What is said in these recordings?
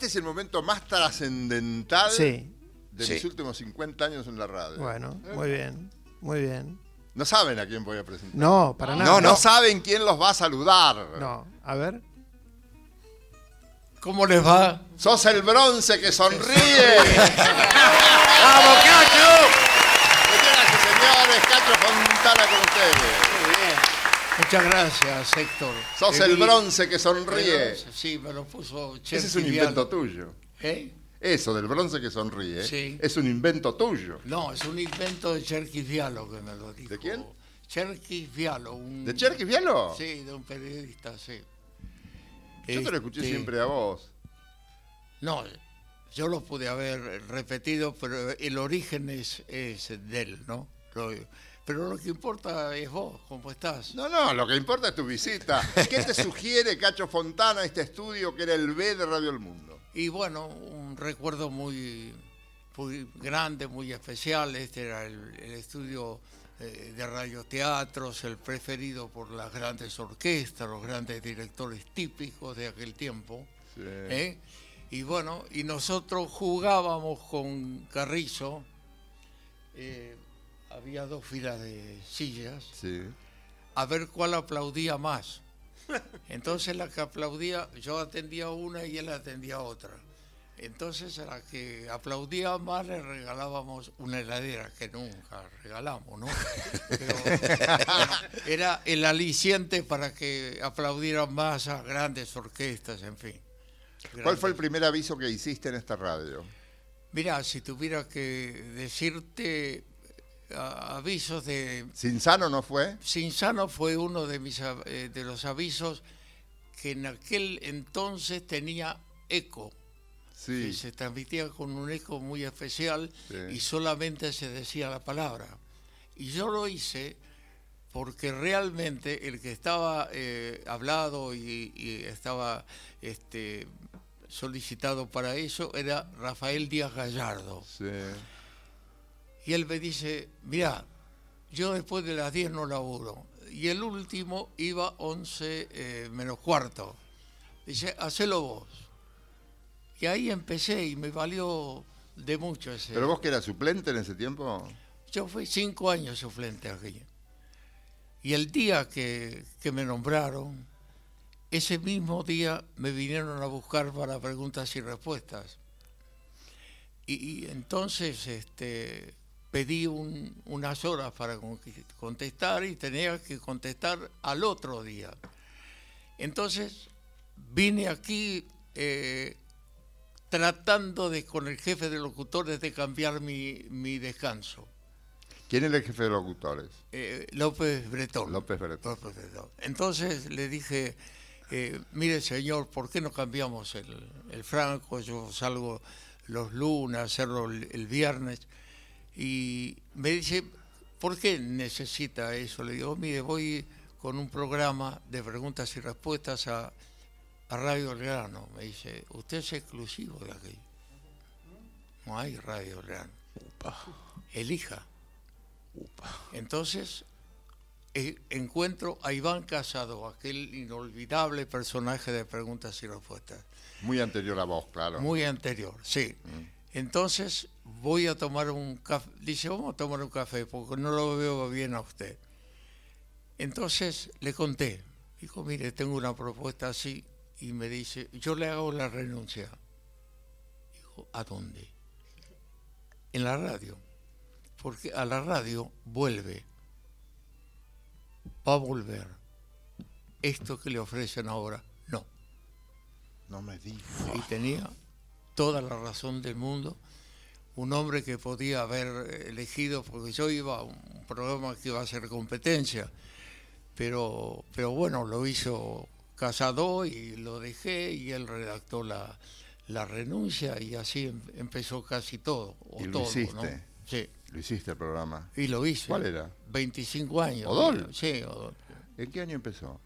Este es el momento más trascendental Sí. de Sí. mis últimos 50 años en la radio. Bueno, muy bien, muy bien. No saben a quién voy a presentar. No, para nada. No, no saben quién los va a saludar. No, a ver. ¿Cómo les va? Sos el bronce que sonríe. ¡Vamos, Cacho! Señoras y señores, Cacho Fontana con ustedes. Muchas gracias, Héctor. Sos Te el vi- bronce que sonríe. Sí, me lo puso Ese es un invento tuyo. ¿Eh? Eso del bronce que sonríe Sí. es un invento tuyo. No, es un invento de Cherky Vialo que me lo dijo. ¿De quién? Cherky Vialo. Un... ¿De Cherky Vialo? Sí, de un periodista, sí. Yo te lo escuché Este, siempre a vos. No, yo lo pude haber repetido, pero el origen es, es de él, ¿no? Lo- pero lo que importa es vos, cómo estás. No, no, lo que importa es tu visita. ¿Qué te sugiere Cacho Fontana este estudio que era el B de Radio El Mundo? Y bueno, un recuerdo muy, muy grande, muy especial. Este era el, el estudio eh, de radioteatros, el preferido por las grandes orquestas, los grandes directores típicos de aquel tiempo. Sí. ¿eh? Y bueno, y nosotros jugábamos con Carrizo. eh, había dos filas de sillas Sí. a ver cuál aplaudía más. Entonces la que aplaudía, yo atendía una y él atendía otra. Entonces a la que aplaudía más le regalábamos una heladera, que nunca regalamos, ¿no? Pero era el aliciente para que aplaudieran más a grandes orquestas, en fin. ¿Cuál fue el primer aviso que hiciste en esta radio? Mira, si tuviera que decirte avisos de, ¿Sinsano no fue? Sinsano fue uno de, mis, eh, de los avisos que en aquel entonces tenía eco. Sí. que se transmitía con un eco muy especial Sí. y solamente se decía la palabra. Y yo lo hice porque realmente el que estaba eh, hablado y, y estaba este, solicitado para eso era Rafael Díaz Gallardo. Sí. Y él me dice, mira, yo después de las 10 no laburo. Y el último iba 11 eh, menos cuarto. Dice, hacelo vos. Y ahí empecé y me valió de mucho ese. ¿Pero vos que eras suplente en ese tiempo? Yo fui cinco años suplente aquí. Y el día que, que me nombraron, ese mismo día me vinieron a buscar para preguntas y respuestas. Y, y entonces este, pedí un- unas horas para con- contestar y tenía que contestar al otro día. Entonces vine aquí eh, tratando de con el jefe de locutores de cambiar mi, mi descanso. ¿Quién era el jefe de locutores? Eh, López Bretón. López Bretón. López Bretón. Entonces le dije, eh, mire señor, ¿por qué no cambiamos el, el franco? Yo salgo los lunes, hacerlo el, el viernes. Y me dice, ¿por qué necesita eso? Le digo, mire, voy con un programa de preguntas y respuestas a, a Radio Belgrano. Me dice, usted es exclusivo de aquí. No hay Radio Belgrano. Elija. Entonces, eh, encuentro a Iván Casado, aquel inolvidable personaje de preguntas y respuestas. Muy anterior a vos, claro. Muy anterior, sí. Entonces voy a tomar un café. Dice, vamos a tomar un café porque no lo veo bien a usted. Entonces le conté. Dijo, mire, tengo una propuesta así. Y me dice, yo le hago la renuncia. Dijo, ¿a dónde? En la radio. Porque a la radio vuelve. Va a volver. Esto que le ofrecen ahora, no. No me digas. Y tenía toda la razón del mundo. Un hombre que podía haber elegido, porque yo iba a un programa que iba a ser competencia, pero, pero bueno, lo hizo Casado y lo dejé y él redactó la, la renuncia y así em- empezó casi todo. O Y lo todo, hiciste. ¿no? Sí, Lo hiciste el programa. y lo hice. ¿Cuál era? 25 años. ¿Odol? Sí, Odol. ¿En qué año empezó?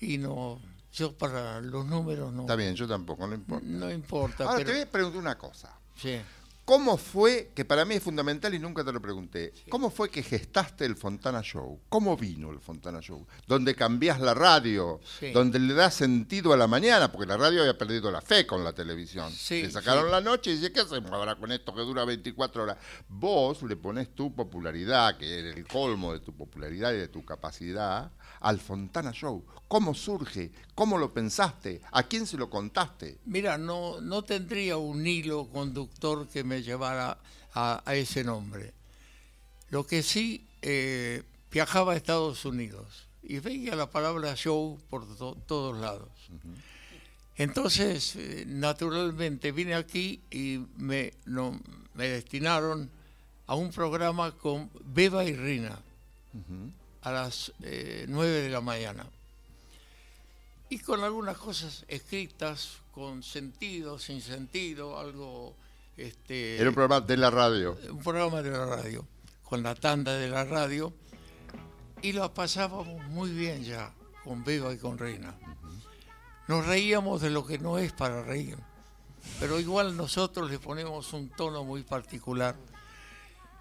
Y no, yo para los números no, Está bien, yo tampoco, no importa. no importa. Ahora pero, te voy a preguntar una cosa. sí. ¿Cómo fue, que para mí es fundamental y nunca te lo pregunté, cómo fue que gestaste el Fontana Show? ¿Cómo vino el Fontana Show? Donde cambiás la radio, Sí. donde le das sentido a la mañana, porque la radio había perdido la fe con la televisión. Sí, le sacaron sí. la noche y dice, ¿qué hacemos ahora con esto que dura 24 horas? Vos le pones tu popularidad, que es el colmo de tu popularidad y de tu capacidad, al Fontana Show. ¿Cómo surge? ¿Cómo lo pensaste? ¿A quién se lo contaste? Mira, no, no tendría un hilo conductor que me llevara a, a ese nombre. Lo que sí, eh, viajaba a Estados Unidos y veía la palabra show por to- todos lados. Entonces, eh, naturalmente, vine aquí y me, no- me destinaron a un programa con Beba y Rina a las eh, 9 de la mañana y con algunas cosas escritas con sentido, sin sentido, algo este Era un programa de la radio. un programa de la radio, con la tanda de la radio, y lo pasábamos muy bien ya, con Beba y con Reina. Nos reíamos de lo que no es para reír, pero igual nosotros le ponemos un tono muy particular.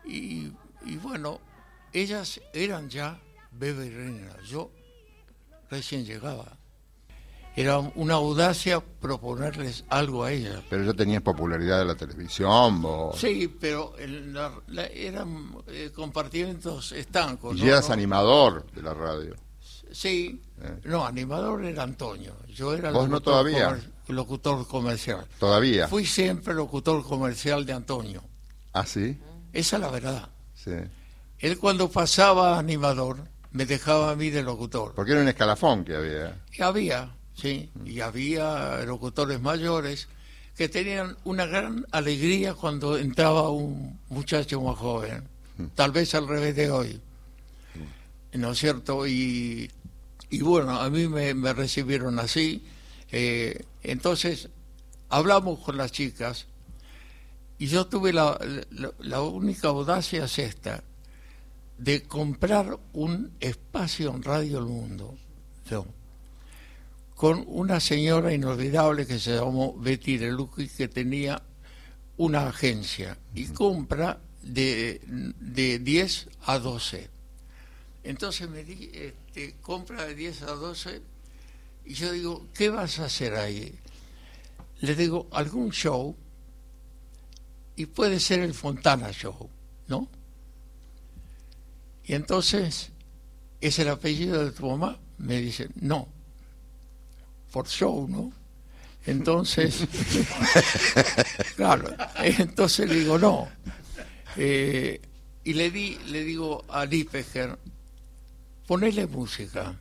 Y, y bueno, ellas eran ya Beba y Reina, yo recién llegaba. Era una audacia proponerles algo a ellas. Pero ya tenías popularidad en la televisión, vos. Sí, pero en la- la- eran eh, compartimentos estancos. Y ¿no? eras ¿no? animador de la radio. Sí, Eh. no, animador era Antonio. Yo era ¿Vos no locutor todavía? comer- locutor comercial. Todavía. Fui siempre locutor comercial de Antonio. ¿Ah, sí? Esa es la verdad. Sí. Él cuando pasaba animador me dejaba a mí de locutor. Porque era un escalafón que había. Y había, sí, y había locutores mayores que tenían una gran alegría cuando entraba un muchacho más joven, tal vez al revés de hoy, ¿no es cierto? Y, y bueno, a mí me, me recibieron así, eh, entonces hablamos con las chicas y yo tuve la, la, la única audacia es esta, de comprar un espacio en Radio El Mundo. Yo con una señora inolvidable que se llamó Betty Lelucci, que tenía una agencia y compra de, de 10 a 12. Entonces me di, este, compra de 10 a 12 y yo digo, ¿qué vas a hacer ahí? Le digo, algún show y puede ser el Fontana Show, ¿no? Y entonces, ¿es el apellido de tu mamá? Me dice, no por show, ¿no? Entonces, claro, entonces le digo, no. Eh, y le di, le digo a Lipeger, ponele música.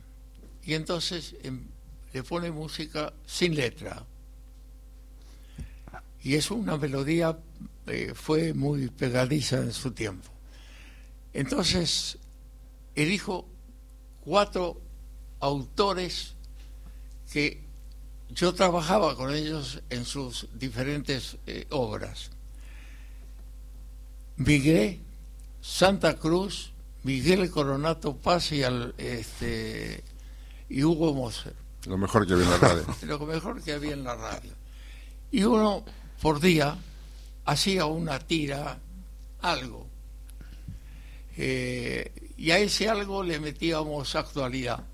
Y entonces em, le pone música sin letra. Y es una melodía, eh, fue muy pegadiza en su tiempo. Entonces, elijo cuatro autores que yo trabajaba con ellos en sus diferentes eh, obras. Migré, Santa Cruz, Miguel Coronato Paz y, al, este, y Hugo Moser. Lo mejor que había en la radio. Lo mejor que había en la radio. Y uno por día hacía una tira, algo. Eh, y a ese algo le metíamos actualidad.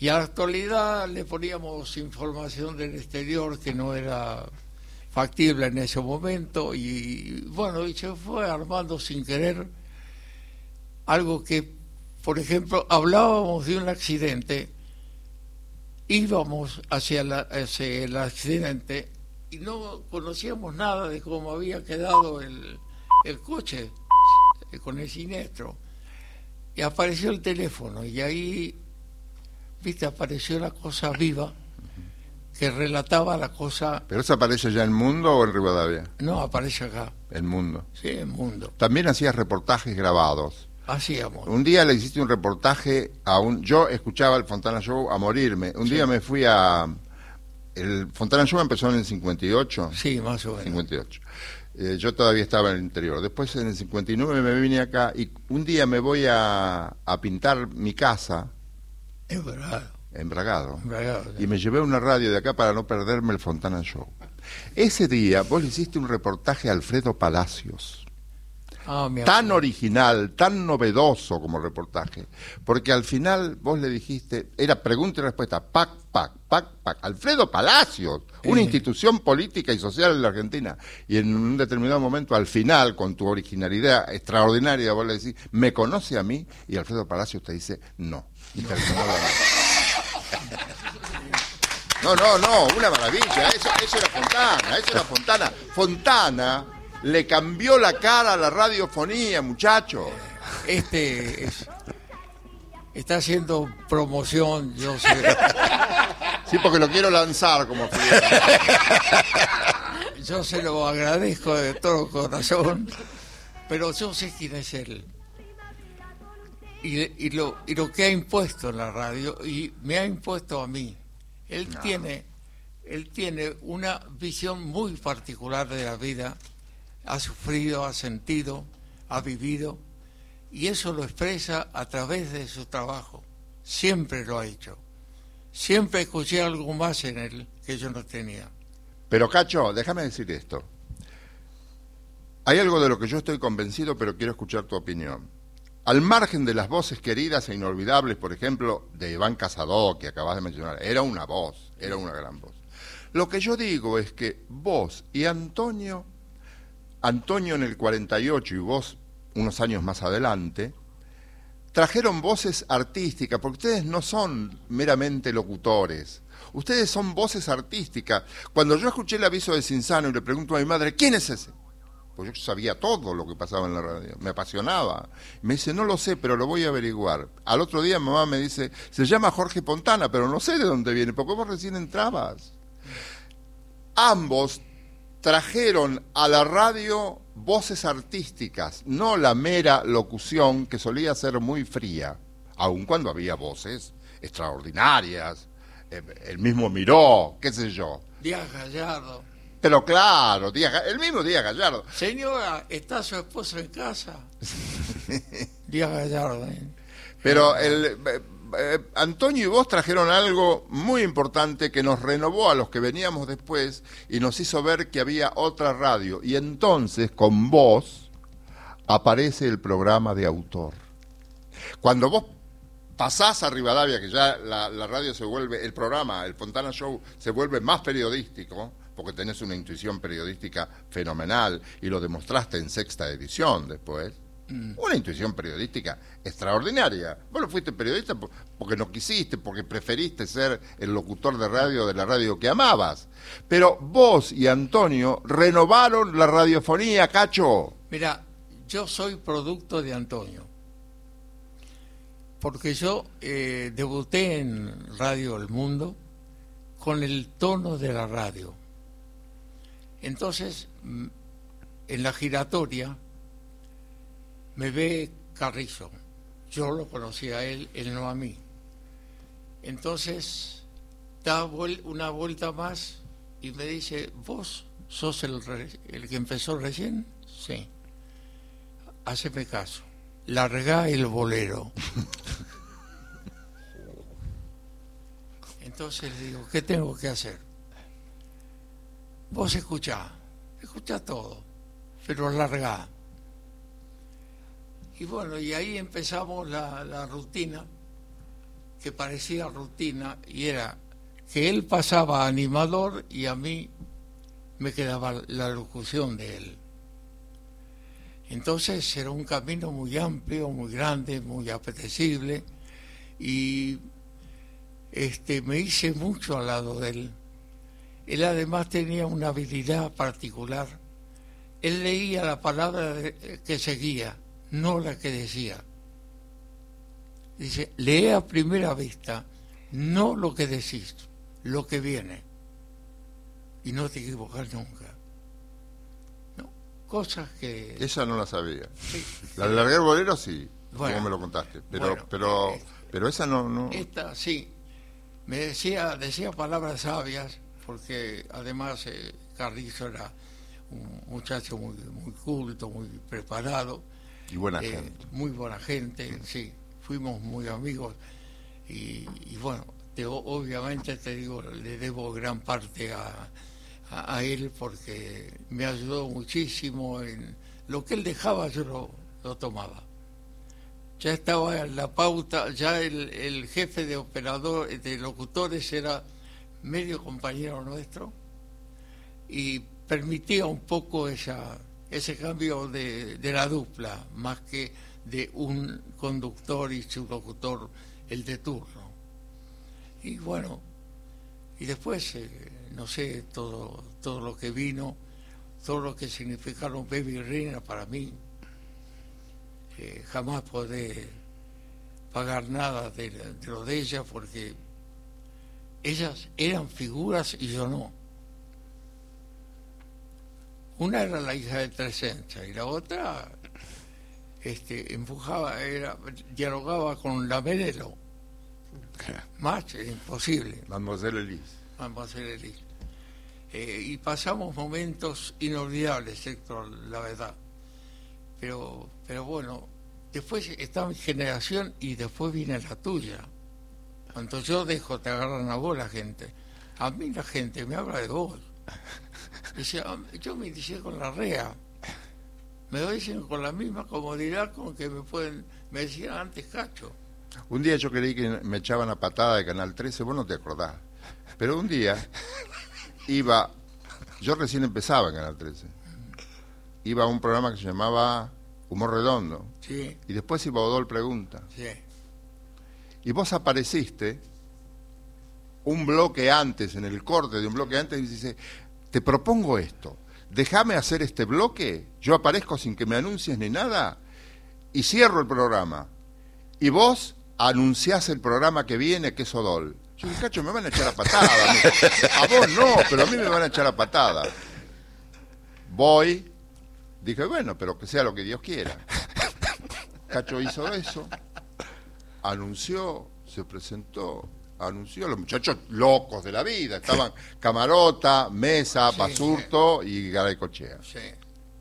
Y a la actualidad le poníamos información del exterior que no era factible en ese momento y bueno, y se fue armando sin querer algo que, por ejemplo, hablábamos de un accidente, íbamos hacia, la- hacia el accidente y no conocíamos nada de cómo había quedado el, el coche con el siniestro. Y apareció el teléfono y ahí viste, apareció la cosa viva que relataba la cosa, ¿Pero eso aparece ya en Mundo o en Rivadavia? no aparece acá, En Mundo. sí, en mundo. También hacías reportajes grabados. Hacíamos. Un día le hiciste un reportaje a un... Yo escuchaba el Fontana Show a morirme. Un día me fui a... El Fontana Show empezó en el 58. Sí, más o menos. 58. Eh, yo todavía estaba en el interior. Después en el 59 me vine acá y un día me voy a, a pintar mi casa Embragado. Embragado, sí. Y me llevé una radio de acá para no perderme el Fontana Show. Ese día vos le hiciste un reportaje a Alfredo Palacios. Ah, tan original, tan novedoso como reportaje, porque al final vos le dijiste, era pregunta y respuesta, pac, pac, pac, pac, Alfredo Palacios, una Eh. institución política y social en la Argentina, y en un determinado momento, al final, con tu originalidad extraordinaria, vos le decís, ¿me conoce a mí? Y Alfredo Palacios te dice, no, y terminó la nota. No, no, no, una maravilla. Eso, eso era Fontana, eso era Fontana. Fontana le cambió la cara a la radiofonía, muchacho. Este es- está haciendo promoción, yo sé. Sí, porque lo quiero lanzar como. Yo se lo agradezco de todo corazón, pero yo sé quién es él. Y, y lo, y lo que ha impuesto en la radio, y me ha impuesto a mí. Él tiene él tiene una visión muy particular de la vida, ha sufrido, ha sentido, ha vivido, y eso lo expresa a través de su trabajo. Siempre lo ha hecho. Siempre escuché algo más en él que yo no tenía. Pero, Cacho, déjame decir esto. Hay algo de lo que yo estoy convencido, pero quiero escuchar tu opinión. Al margen de las voces queridas e inolvidables, por ejemplo, de Iván Casado, que acabas de mencionar, era una voz, era una gran voz. Lo que yo digo es que vos y Antonio, Antonio en el 48 y vos unos años más adelante, trajeron voces artísticas, porque ustedes no son meramente locutores, ustedes son voces artísticas. Cuando yo escuché el aviso de Cinzano y le pregunto a mi madre, ¿quién es ese? Pues yo sabía todo lo que pasaba en la radio, me apasionaba. Me dice, no lo sé, pero lo voy a averiguar. Al otro día mamá me dice, se llama Jorge Pontana, pero no sé de dónde viene, porque vos recién entrabas. Ambos trajeron a la radio voces artísticas, no la mera locución que solía ser muy fría, aun cuando había voces extraordinarias, eh, el mismo Miró, qué sé yo. Díaz Gallardo. Pero claro, Díaz Ga- el mismo Díaz Gallardo. Señora, ¿está su esposo en casa? Díaz Gallardo. ¿eh? Pero el, eh, eh, Antonio y vos trajeron algo muy importante que nos renovó a los que veníamos después y nos hizo ver que había otra radio. Y entonces, con vos, aparece el programa de autor. Cuando vos pasás a Rivadavia, que ya la, la radio se vuelve, el programa, el Fontana Show, se vuelve más periodístico, porque tenés una intuición periodística fenomenal y lo demostraste en sexta edición después. Una intuición periodística extraordinaria. Vos no fuiste periodista po- porque no quisiste, porque preferiste ser el locutor de radio de la radio que amabas. Pero vos y Antonio renovaron la radiofonía, cacho. Mira, yo soy producto de Antonio. Porque yo eh, debuté en Radio El Mundo con el tono de la radio. Entonces, mm, en la giratoria me ve Carrizo. Yo lo conocí a él, él no a mí. Entonces, da una vuelta más y me dice, ¿vos sos el, el que empezó recién? Sí. Haceme caso. Larga el bolero. Entonces le digo, ¿qué tengo que hacer? Vos escuchá, escuchá todo, pero larga. Y bueno, y ahí empezamos la, rutina, que parecía rutina, y era que él pasaba animador y a mí me quedaba la locución de él. Entonces era un camino muy amplio, muy grande, muy apetecible y este me hice mucho al lado de él. Él además tenía una habilidad particular. Él leía la palabra que seguía, no la que decía. Dice, lee a primera vista, no lo que decís, lo que viene. Y no te equivocas nunca. ¿No? Cosas que... Esa no la sabía. sí, La de largar bolero sí, Bueno. como me lo contaste. Pero, Bueno, pero, eh, pero esa no, no. Esta sí, me decía, decía palabras sabias, porque además eh, Carrizo era un muchacho muy, muy culto, muy preparado, Y buena eh, gente. muy buena gente, sí, fuimos muy amigos y, y bueno, Te- obviamente te digo, le debo gran parte a, a- a él porque me ayudó muchísimo en lo que él dejaba yo lo, lo tomaba. Ya estaba en la pauta, ya el, el jefe de operador, de locutores era medio compañero nuestro y permitía un poco esa, ese cambio de, de la dupla, más que de un conductor y su locutor, el de turno. Y bueno, y después, eh, no sé, todo, todo lo que vino, todo lo que significaron Baby Reina para mí, eh, jamás podré pagar nada de, de lo de ella porque ellas eran figuras y yo no. Una era la hija de Tresenza y la otra este, empujaba, era, dialogaba con la Merelo. Más era imposible. Mademoiselle Elise. Vamos a hacer el hilo. Eh, y pasamos momentos inolvidables, Héctor, la verdad. Pero, pero bueno, después está mi generación y después viene la tuya. Cuando yo dejo, te agarran a vos la gente. A mí la gente me habla de vos. Dice, "Ah, yo me inicié con la REA. Me lo dicen con la misma comodidad con que me pueden, me decían antes cacho. Un día yo creí que me echaban a patada de Canal 13, vos no te acordás. Pero un día iba, yo recién empezaba en Canal 13, iba a un programa que se llamaba Humor Redondo, Sí, y después iba Odol Pregunta. sí. Y vos apareciste un bloque antes, en el corte de un bloque antes, y dice, te propongo esto, déjame hacer este bloque, yo aparezco sin que me anuncies ni nada, y cierro el programa. Y vos anunciás el programa que viene, que es Odol. Yo dije, cacho, me van a echar a patada. a mí". A vos no, pero a mí me van a echar a patada. Voy, dije, bueno, pero que sea lo que Dios quiera. Cacho hizo eso, anunció, se presentó, anunció, los muchachos locos de la vida, estaban Camarota, Mesa, Sí. Basurto y Garay Cochea. sí.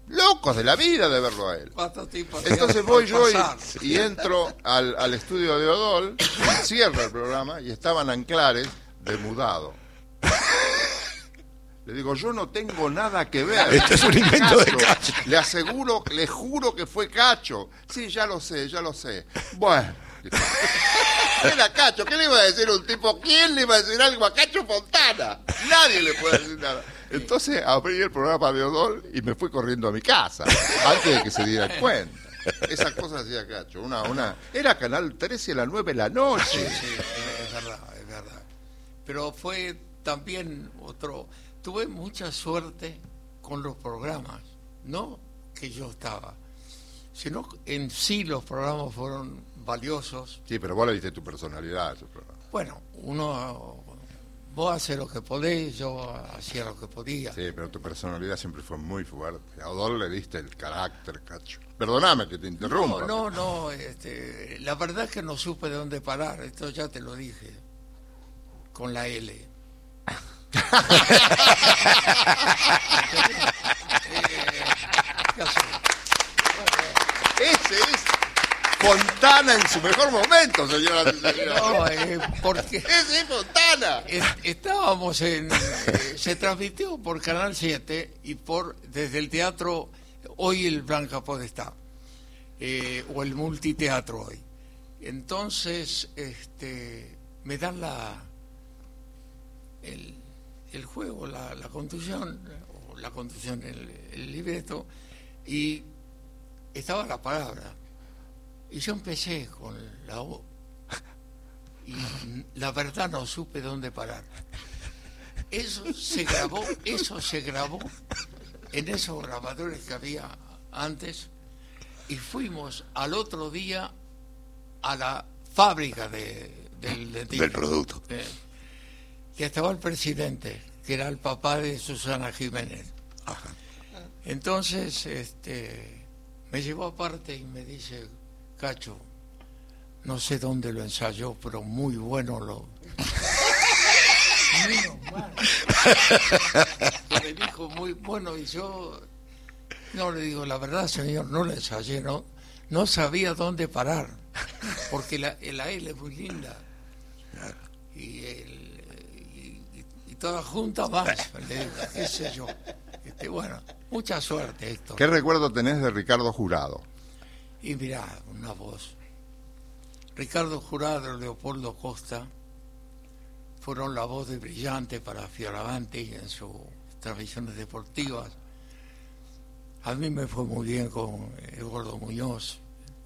Locos de la vida de verlo a él. Entonces voy yo pasar. y, y entro al, al estudio de Odol, cierro el programa y estaban anclares de mudado. Le digo, yo no tengo nada que ver. Este es un invento de Cacho. Le aseguro, le juro que fue Cacho. Sí, ya lo sé, ya lo sé. Bueno. Era Cacho, ¿qué le iba a decir un tipo? ¿Quién le iba a decir algo a Cacho Fontana? Nadie le puede decir nada. Entonces abrí el programa de Odol y me fui corriendo a mi casa, antes de que se dieran cuenta. Esas cosas hacía Cacho. Una, una, era Canal 13 a las 9 de la noche. Sí, es verdad, es verdad. Pero fue también otro. Tuve mucha suerte con los programas, no que yo estaba, sino en sí los programas fueron valiosos. Sí, pero vos le diste tu personalidad. Bueno, uno. Vos haces lo que podés, yo hacía lo que podía. Sí, pero tu personalidad siempre fue muy fuerte. A Odol le diste el carácter, Cacho. Perdóname que te interrumpa. No, no, no. Este, la verdad es que no supe de dónde parar. Esto ya te lo dije. Con la L. Eh, ¿qué hacer? Ese es Fontana en su mejor momento, señora. No, eh, porque Ese es Fontana. es- estábamos en. eh, se transmitió por Canal 7 y por desde el teatro. Hoy el Blanca Podestá. eh, o el multiteatro hoy. Entonces, este, me dan la el, el juego, la, la conducción, o la conducción, el, el libreto, y estaba la palabra. Y yo empecé con la O. Y la verdad no supe dónde parar. Eso se grabó, eso se grabó en esos grabadores que había antes y fuimos al otro día a la fábrica de, del dentista. Del producto. Eh, que estaba el presidente, que era el papá de Susana Jiménez. Entonces, este, me llevó aparte y me dice, Cacho, no sé dónde lo ensayó, pero muy bueno lo... Menos mal. Que me dijo muy bueno y yo no le digo la verdad señor no lo ensayé no no sabía dónde parar porque la, la L es muy linda y, el- y- y todas juntas más, le digo, qué sé yo. Este, bueno, mucha suerte, Héctor. ¿Qué recuerdo tenés de Ricardo Jurado? Y mirá, una voz. Ricardo Jurado y Leopoldo Costa fueron la voz de brillante para Fioravanti en sus transmisiones deportivas. A mí me fue muy bien con el Gordo Muñoz,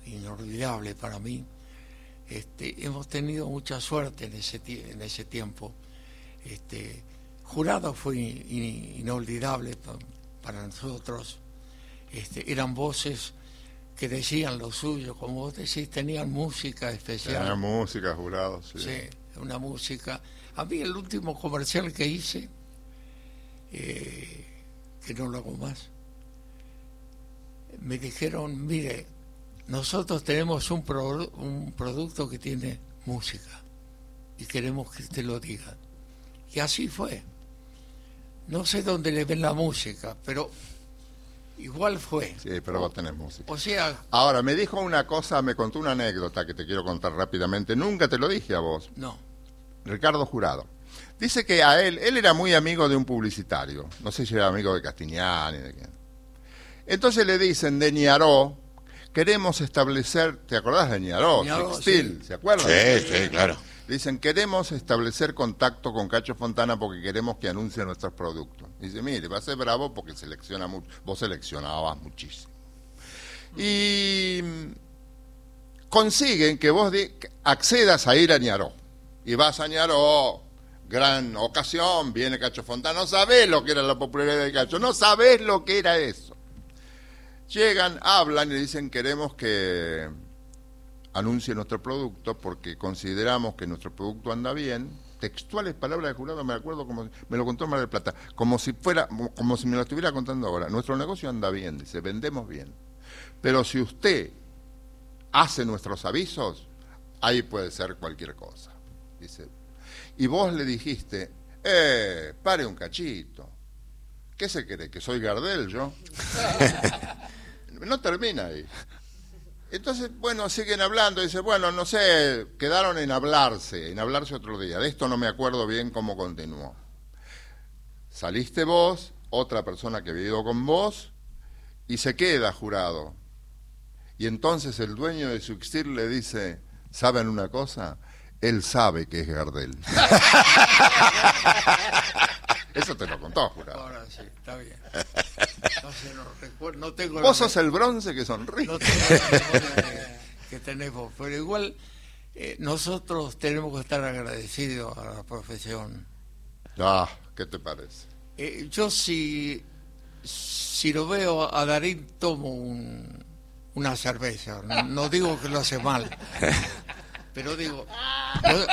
inolvidable para mí. Este, hemos tenido mucha suerte en ese, en ese tiempo. Este, Jurado fue in- in- inolvidable pa- para nosotros. Este, eran voces que decían lo suyo, como vos decís, tenían música especial. Tenía música, Jurado, sí. Sí, una música. A mí el último comercial que hice, eh, que no lo hago más, me dijeron, mire, nosotros tenemos un, pro- un producto que tiene música y queremos que usted lo diga. Y así fue. No sé dónde le ven la música, pero igual fue. Sí, pero vos tenés música. O sea, Ahora, me dijo una cosa, me contó una anécdota que te quiero contar rápidamente. Nunca te lo dije a vos. no. Ricardo Jurado. Dice que a él, él era muy amigo de un publicitario. No sé si era amigo de Castiñán. De quién. Entonces le dicen de Ñaró, queremos establecer, ¿te acordás de Ñaró? Ñaró, Sextil, sí. ¿se acuerdan? Sí, sí, claro. Dicen, queremos establecer contacto con Cacho Fontana porque queremos que anuncie nuestros productos. Dice, mire, va a ser bravo porque selecciona mucho. Vos seleccionabas muchísimo. Y mm, consiguen que vos accedas a ir a Ñaró. Y vas a Ñaró, gran ocasión, viene Cacho Fontana. No sabés lo que era la popularidad de Cacho, no sabés lo que era eso. Llegan, hablan y dicen, queremos que anuncie nuestro producto porque consideramos que nuestro producto anda bien. Textuales palabras de jurado, me acuerdo como me lo contó Mar del Plata, como si fuera, como si me lo estuviera contando ahora. Nuestro negocio anda bien, dice, vendemos bien. Pero si usted hace nuestros avisos, ahí puede ser cualquier cosa. Dice. Y vos le dijiste, eh, pare un cachito. ¿Qué se cree? ¿Que soy Gardel yo? no termina ahí. Entonces, bueno, siguen hablando, dice, bueno, no sé, quedaron en hablarse, en hablarse otro día. De esto no me acuerdo bien cómo continuó. Saliste vos, otra persona que había ido con vos, y se queda jurado. Y entonces el dueño de Suxtil le dice, ¿saben una cosa? Él sabe que es Gardel. Eso te lo contó, jurado. Ahora sí, está bien. No no recuerdo, no tengo la Vos sos el bronce que sonríe. no tengo la que, tenés vos, pero igual eh, nosotros tenemos que estar agradecidos a la profesión. Ah, ¿qué te parece? Eh, yo si, si lo veo a Darín tomo un- una cerveza, no, no digo que lo hace mal, pero digo, lo-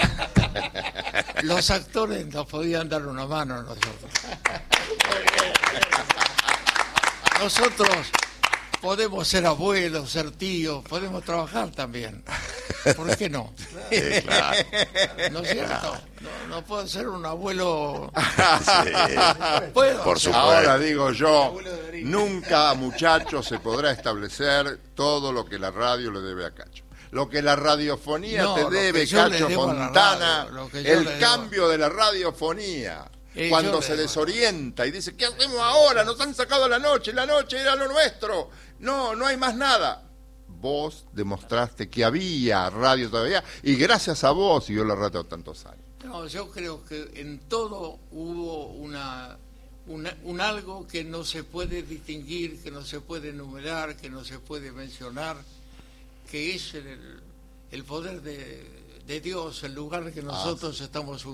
los actores nos podían dar una mano a nosotros. Nosotros podemos ser abuelos, ser tíos, podemos trabajar también. ¿Por qué no? Sí, claro. ¿No es cierto? No, no puedo ser un abuelo. Sí. Puedo. Por supuesto. Ahora digo yo, nunca, muchachos, se podrá establecer todo lo que la radio le debe a Cacho. Lo que la radiofonía No, te debe, Cacho Fontana, radio, el debo. cambio de la radiofonía. Cuando se desorienta y dice, ¿qué hacemos ahora? Nos han sacado la noche, la noche era lo nuestro. No, no hay más nada. Vos demostraste que había radio todavía y gracias a vos siguió la radio tantos años. No, yo creo que en todo hubo una, una- un algo que no se puede distinguir, que no se puede enumerar, que no se puede mencionar, que es el, el poder de, de Dios, el lugar que nosotros estamos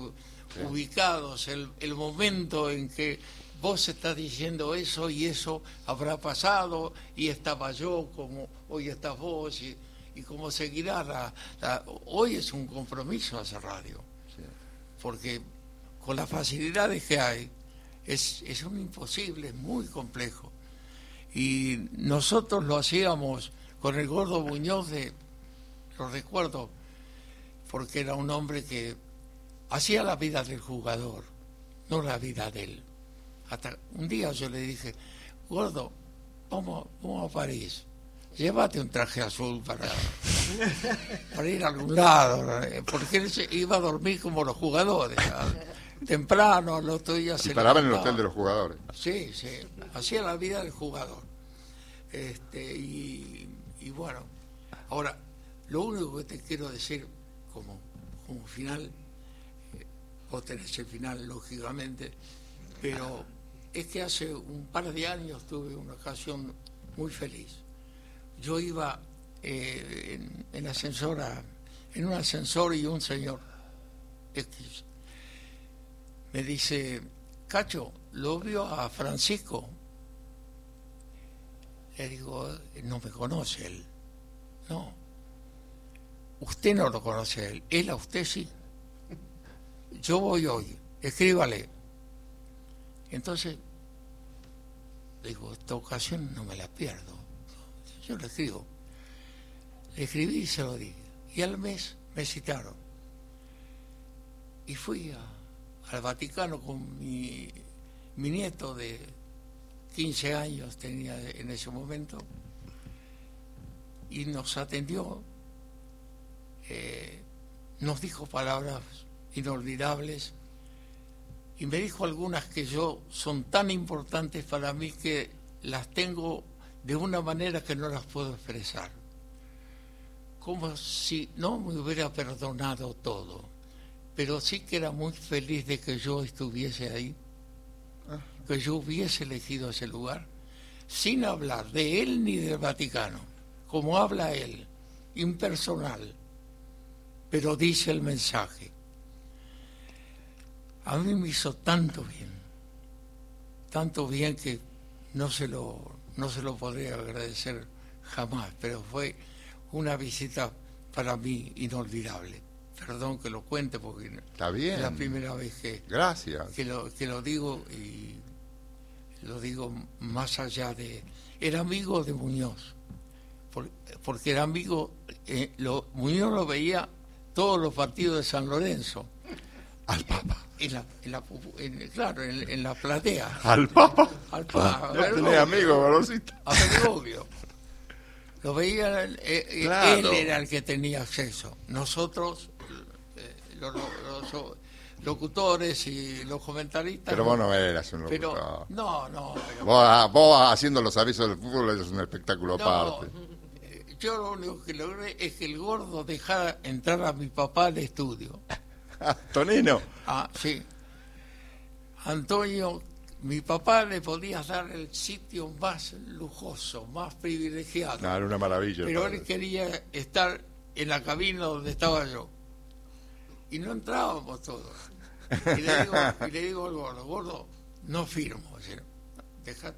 ubicados, el, el momento en que vos estás diciendo eso y eso habrá pasado y estaba yo como hoy estás vos y, y como seguirá la, la- hoy es un compromiso hacer radio. Porque con las facilidades que hay es, es un imposible, es muy complejo. Y nosotros lo hacíamos con el gordo Muñoz de, lo recuerdo, porque era un hombre que hacía la vida del jugador, no la vida de él. Hasta un día yo le dije, gordo, vamos, vamos a París. llévate un traje azul para, para ir a algún lado, eh, porque él se iba a dormir como los jugadores, temprano, al otro día se Y paraba en el hotel de los jugadores. Sí, sí, hacía la vida del jugador. Este, y, y bueno, ahora, lo único que te quiero decir como, como final, vos tenés el final, lógicamente, pero es que hace un par de años tuve una ocasión muy feliz. Yo iba eh, en, en ascensor a- en un ascensor y un señor X me dice, Cacho, ¿lo vio a Francisco? Le digo, no me conoce él. No. Usted no lo conoce él. Él a usted sí. Yo voy hoy. Escríbale. Entonces, digo, esta ocasión no me la pierdo. Yo le escribo. Le escribí y se lo dije. Y al mes me citaron. Y fui al Vaticano con mi, mi nieto de 15 años, tenía en ese momento, y nos atendió, eh, nos dijo palabras inolvidables y me dijo algunas que yo son tan importantes para mí que las tengo de una manera que no las puedo expresar. Como si no me hubiera perdonado todo, pero sí que era muy feliz de que yo estuviese ahí, que yo hubiese elegido ese lugar, sin hablar de él ni del Vaticano, como habla él, impersonal, pero dice el mensaje. A mí me hizo tanto bien, tanto bien que no se lo, no se lo podría agradecer jamás, pero fue una visita para mí inolvidable. Perdón que lo cuente porque Está bien. es la primera vez que, Gracias. que lo, que lo digo y lo digo más allá de... Era amigo de Muñoz, por- porque era amigo, eh, lo, Muñoz lo veía todos los partidos de San Lorenzo, Al Papa. en la, en la en- claro, en, en la platea. Al Papa. Al pa- a Ya ver, tenés amigos, Gorosito. a Bergoglio. Lo veía, eh, eh, Claro. él era el que tenía acceso. Nosotros, eh, los, los- locutores y los comentaristas. Pero vos no eras un Pero, locutor. no, no, pero Vos, ah, vos haciendo los avisos del fútbol es un espectáculo no, aparte. eh, yo lo único que logré es que el gordo dejara entrar a mi papá al estudio. Ah, Tonino. Ah, sí. Antonio, mi papá le podía dar el sitio más lujoso, más privilegiado. No, era una maravilla. pero él quería estar en la cabina donde estaba yo. Y no entrábamos todos. Y le digo, y le digo al gordo, gordo, no firmo. "Deja-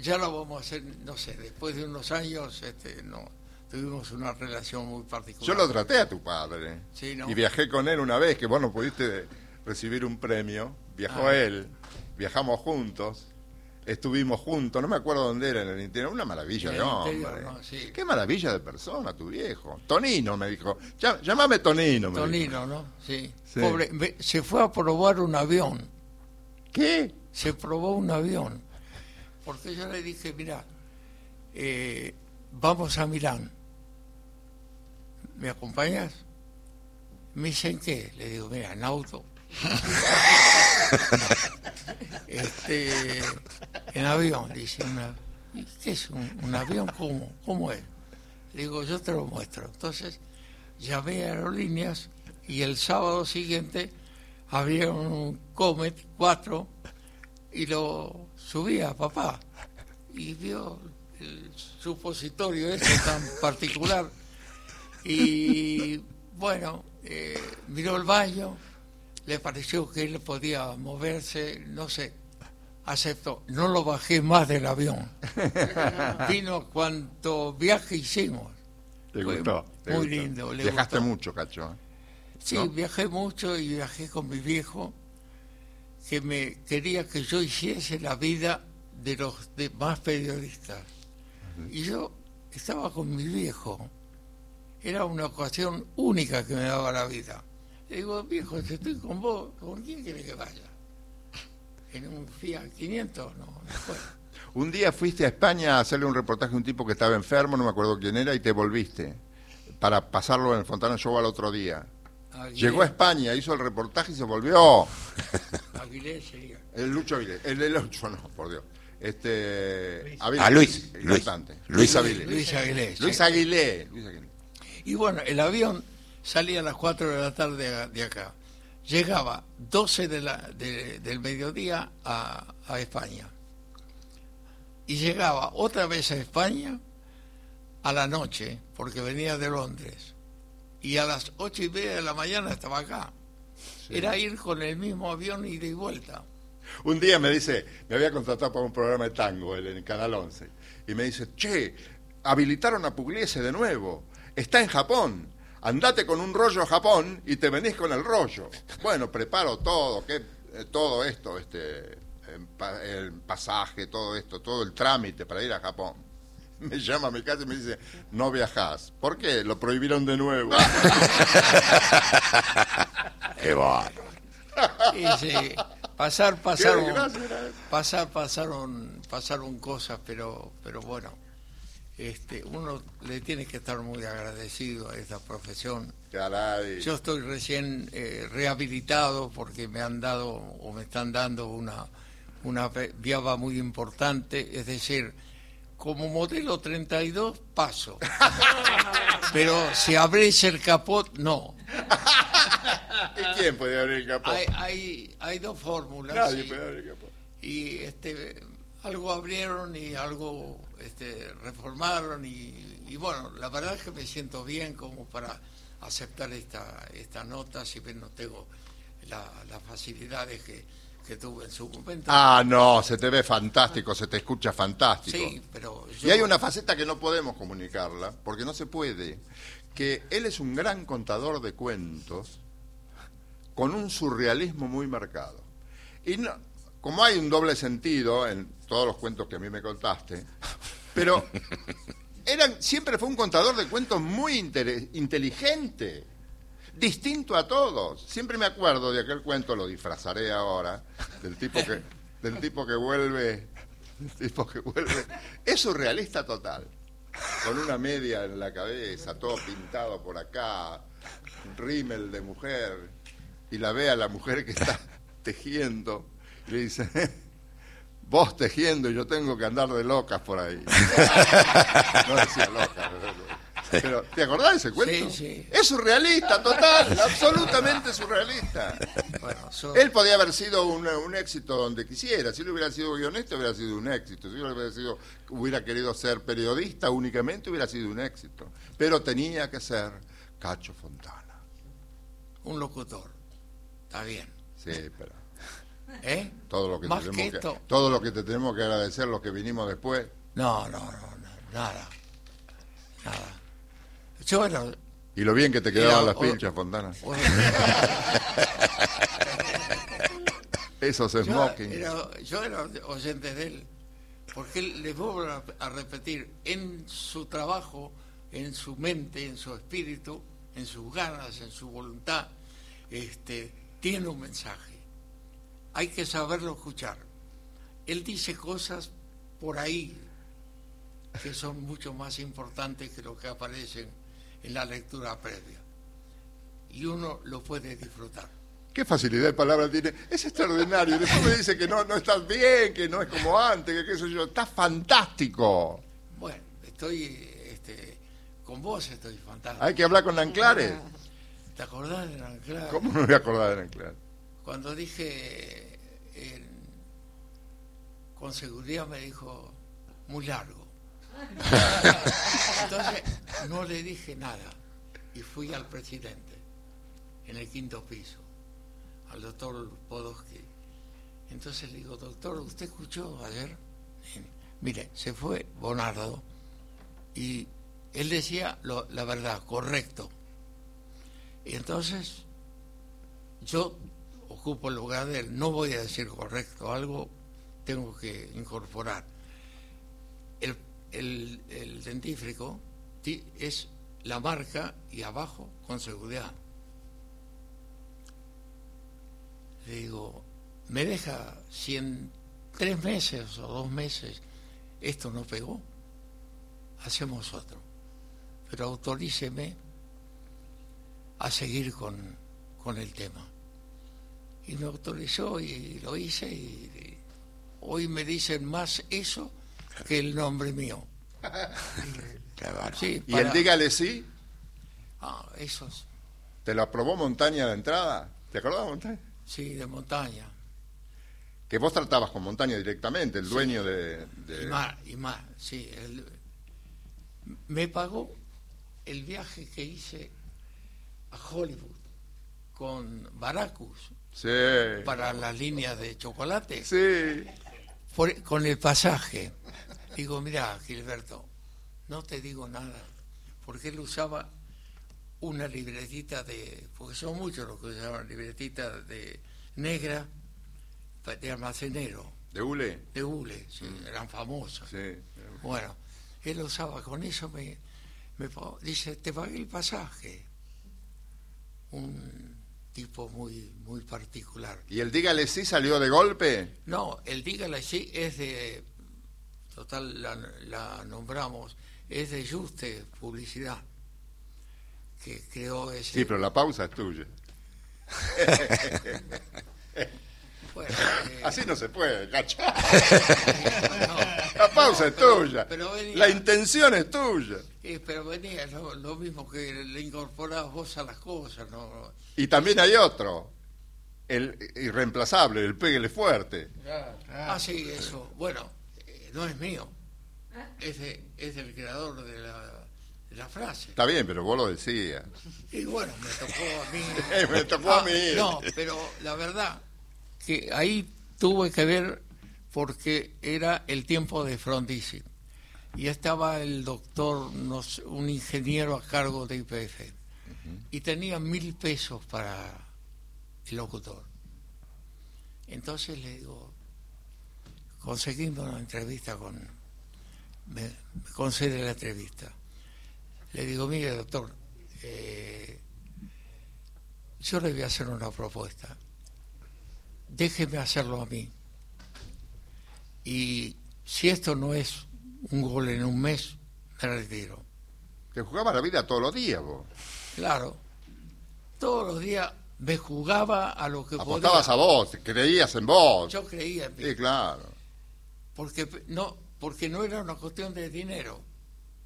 ya lo vamos a hacer, no sé, después de unos años este, no, tuvimos una relación muy particular. Yo lo traté a tu padre. Sí, ¿no? Y viajé con él una vez que vos no pudiste recibir un premio. Viajó Ah. él. Viajamos juntos. Estuvimos juntos. No me acuerdo dónde era, en el interior. Una maravilla de hombre. interior, ¿no? Sí. Qué maravilla de persona, tu viejo. Tonino me dijo. "Llá- Llámame Tonino. me dijo. Tonino, ¿no? Sí. Pobre, se fue a probar un avión. ¿Qué? se probó un avión. Porque yo le dije, mira, eh, vamos a Milán. ¿Me acompañas? Me dice, ¿en qué? Le digo, mira, en auto. este, en avión, dice. Una, "¿Y ¿Qué es un, un avión? ¿Cómo? ¿Cómo es? Le digo, yo te lo muestro. Entonces, llamé a aerolíneas y el sábado siguiente abrieron un Comet 4 y lo subí a papá. Y vio el supositorio ese tan particular. Y bueno, eh, miró el baño, le pareció que él podía moverse, no sé, aceptó. No lo bajé más del avión. Vino cuanto viaje hicimos. ¿Te Fue gustó? ¿Te muy gustó? lindo, le Viajaste gustó. mucho, cacho. ¿eh? Sí, ¿No? viajé mucho y viajé con mi viejo, que me quería que yo hiciese la vida de los demás periodistas. Y yo estaba con mi viejo. Era una ocasión única que me daba la vida. Le digo, viejo, si estoy con vos, ¿con quién quiere que vaya? En un Fiat 500, no, puedo. Un día fuiste a España a hacerle un reportaje a un tipo que estaba enfermo, no me acuerdo quién era, y te volviste para pasarlo en el Fontana Show al otro día. Aguilé- Llegó a España, hizo el reportaje y se volvió. Aguilé sería. El Lucho Avilés. El, el Lucho, no, por Dios. Este, Avilés, Ah, Luis, Luis. Luis Avilés. Luis Aguilé. sí. Luis Aguilé. Luis Aguilé. Y bueno, el avión salía a las 4 de la tarde de acá. Llegaba 12 de la, de- del mediodía a, a España. Y llegaba otra vez a España a la noche, porque venía de Londres. Y a las ocho y media de la mañana estaba acá. Era ir con el mismo avión ida y vuelta. Un día me dice, me había contratado para un programa de tango en el Canal 11, y me dice, che, habilitaron a Pugliese de nuevo, está en Japón, andate con un rollo a Japón y te venís con el rollo. Bueno, preparo todo, que, eh, todo esto, este, el pasaje, todo esto, todo el trámite para ir a Japón. Me llama a mi casa y me dice, no viajás. ¿Por qué? Lo prohibieron de nuevo. Qué. Y sí, pasar, pasaron, pasar, pasaron, pasaron cosas, pero, pero bueno, este, uno le tiene que estar muy agradecido a esta profesión. Caray. Yo estoy recién eh, rehabilitado porque me han dado o me están dando una, una viaba muy importante, es decir, como modelo 32 paso, pero si abrís el capot, no. ¿Y quién podía abrir el capó? Hay, hay, hay dos fórmulas. Nadie y- podía abrir el capó. y este algo abrieron y algo este, reformaron y, y bueno la verdad es que me siento bien como para aceptar esta esta nota si bien no tengo la- las facilidades que, que tuve en su momento Ah, no, se te ve fantástico, se te escucha fantástico. sí pero Y hay una faceta que no podemos comunicarla, porque no se puede, que él es un gran contador de cuentos con un surrealismo muy marcado. Y no, como hay un doble sentido en todos los cuentos que a mí me contaste, pero eran, siempre fue un contador de cuentos muy inteligente, distinto a todos. Siempre me acuerdo de aquel cuento, lo disfrazaré ahora, del tipo que, del tipo que vuelve, del tipo que vuelve. Es surrealista total. Con una media en la cabeza, todo pintado por acá, rímel de mujer, y la ve a la mujer que está tejiendo, y le dice, vos tejiendo y yo tengo que andar de locas por ahí. No decía loca, pero, pero, ¿te acordás de ese cuento? Sí, sí. Es surrealista, total, absolutamente surrealista. bueno, so- Él podía haber sido un, un éxito donde quisiera. Si él hubiera sido guionista, hubiera sido un éxito. Si él hubiera, sido, hubiera querido ser periodista únicamente, hubiera sido un éxito. Pero tenía que ser Cacho Fontana. un locutor está bien Sí, pero ¿eh? todo lo que, Más tenemos que que, esto. todo lo que te tenemos que agradecer, los que vinimos después. no no no, no nada nada yo era Y lo bien que te quedaban las o- pinchas, Fontana. bueno, Esos smoking. yo era oyente de él, porque él, les vuelvo a, a repetir, en su trabajo, en su mente, en su espíritu, en sus ganas, en su voluntad, este, tiene un mensaje. Hay que saberlo escuchar. Él dice cosas por ahí que son mucho más importantes que lo que aparecen en la lectura previa. Y uno lo puede disfrutar. Qué facilidad de palabra tiene. Es extraordinario. Después me dice que no, no estás bien, que no es como antes, que qué sé yo. Está fantástico. Bueno, estoy este, con vos, estoy fantástico. Hay que hablar con Anclares. ¿Te acordás de Anclar? ¿Cómo no me voy a acordar de Anclares? Cuando dije con seguridad me dijo muy largo. Entonces no le dije nada y fui al presidente en el quinto piso, al doctor Podosky. Entonces le digo, doctor, ¿usted escuchó ayer? Mire, se fue Bonardo y él decía la verdad, correcto. Y entonces yo ocupo el lugar de él, no voy a decir correcto, algo tengo que incorporar. El, el, el dentífrico es la marca y abajo con seguridad. Le digo, me deja si en tres meses o dos meses esto no pegó, hacemos otro. Pero autoríceme a seguir con, con el tema. Y me autorizó y lo hice y hoy me dicen más eso que el nombre mío. Sí, ¿Y el dígale sí? Ah, esos, ¿Te lo aprobó Montaña de entrada? ¿Te acordás, Montaña? sí, de montaña. Que vos tratabas con Montaña directamente, el dueño de... de- Y más, y más, sí. el- me pagó el viaje que hice a Hollywood con Baracus Sí. para las líneas de chocolate Sí. por- con el pasaje. Digo, mira, Gilberto, no te digo nada, porque él usaba una libretita de, porque son muchos los que usaban libretita de negra de almacenero, ¿De Ule? de hule, sí, eran famosas. Sí. Bueno, él usaba con eso, me, me dice, te pagué el pasaje. Un tipo muy, muy particular. ¿Y el dígale sí salió de golpe? No, el dígale sí es de, total, la, la nombramos, es de Juste Publicidad, que creó ese... Sí, pero la pausa es tuya. eh, Así no se puede, cacho. no, La pausa es pero- tuya. pero venía- La intención es tuya. eh, pero venía lo, lo mismo que le incorporabas vos a las cosas, ¿no? Y también hay otro. El irreemplazable, el péguele fuerte. Ah, sí, eso. Bueno, eh, no es mío. Es, de- es del creador de la, frase. Está bien, pero vos lo decías. Y bueno, me tocó a mí. Me tocó a Ah, mí. No, pero la verdad que ahí tuve que ver porque era el tiempo de Frondizi. Y estaba el doctor, no sé, un ingeniero a cargo de IPF. Y tenía mil pesos para el locutor. Entonces le digo, conseguimos una entrevista con... Me, me concede la entrevista. Le digo, mire doctor, eh, yo le voy a hacer una propuesta. Déjeme hacerlo a mí. Y si esto no es un gol en un mes, me retiro. Te jugaba la vida todos los días vos. Claro, todos los días me jugaba a lo que Apostabas podía. a vos, creías en vos. Yo creía en mí, Sí, claro. porque no, porque no era una cuestión de dinero.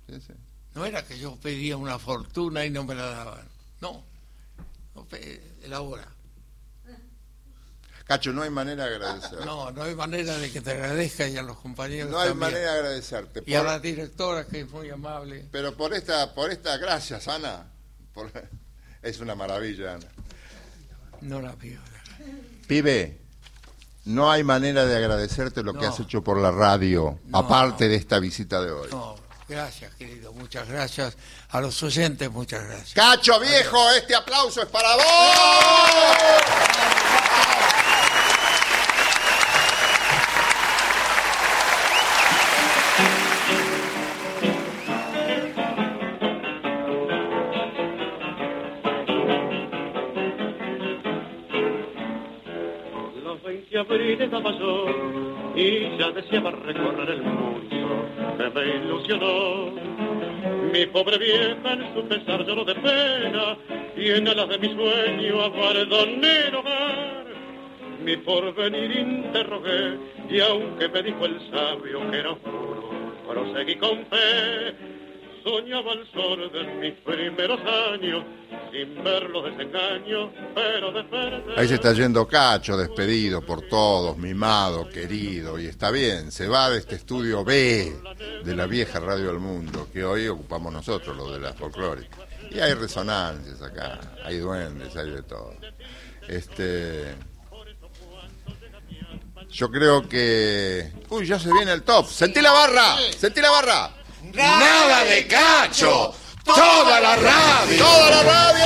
Sí, sí. No era que yo pedía una fortuna y no me la daban. No, no la hora. Cacho, no hay manera de agradecer. No, no hay manera de que te agradezca y a los compañeros No hay también. manera de agradecerte. Y a la directora que es muy amable. Pero por esta, por esta, gracias, Ana. Por- es una maravilla, Ana. No la pido. Pibe, no hay manera de agradecerte lo que has hecho por la radio, No, aparte no. de esta visita de hoy. No, gracias, querido. Muchas gracias. A los oyentes, muchas gracias. Cacho viejo, este aplauso es para vos. Y ya deseaba recorrer el mundo me ilusionó. Mi pobre vieja en su pesar lloró de pena y en alas de mi sueño abandoné el hogar. Mi porvenir interrogué y aunque me dijo el sabio que era oscuro, proseguí con fe. Soñaba el sol de mis primeros años sin ver los desengaños, pero de perder. Ahí se está yendo Cacho, despedido por todos, mimado, querido, y está bien, se va de este estudio B de la vieja Radio del Mundo, que hoy ocupamos nosotros, lo de la folclórica. Y hay resonancias acá, hay duendes, hay de todo. Este. Yo creo que. Uy, ya se viene el top. ¡Sentí la barra! ¡Sentí la barra! Nada de cacho. Toda la radio. Toda la radio.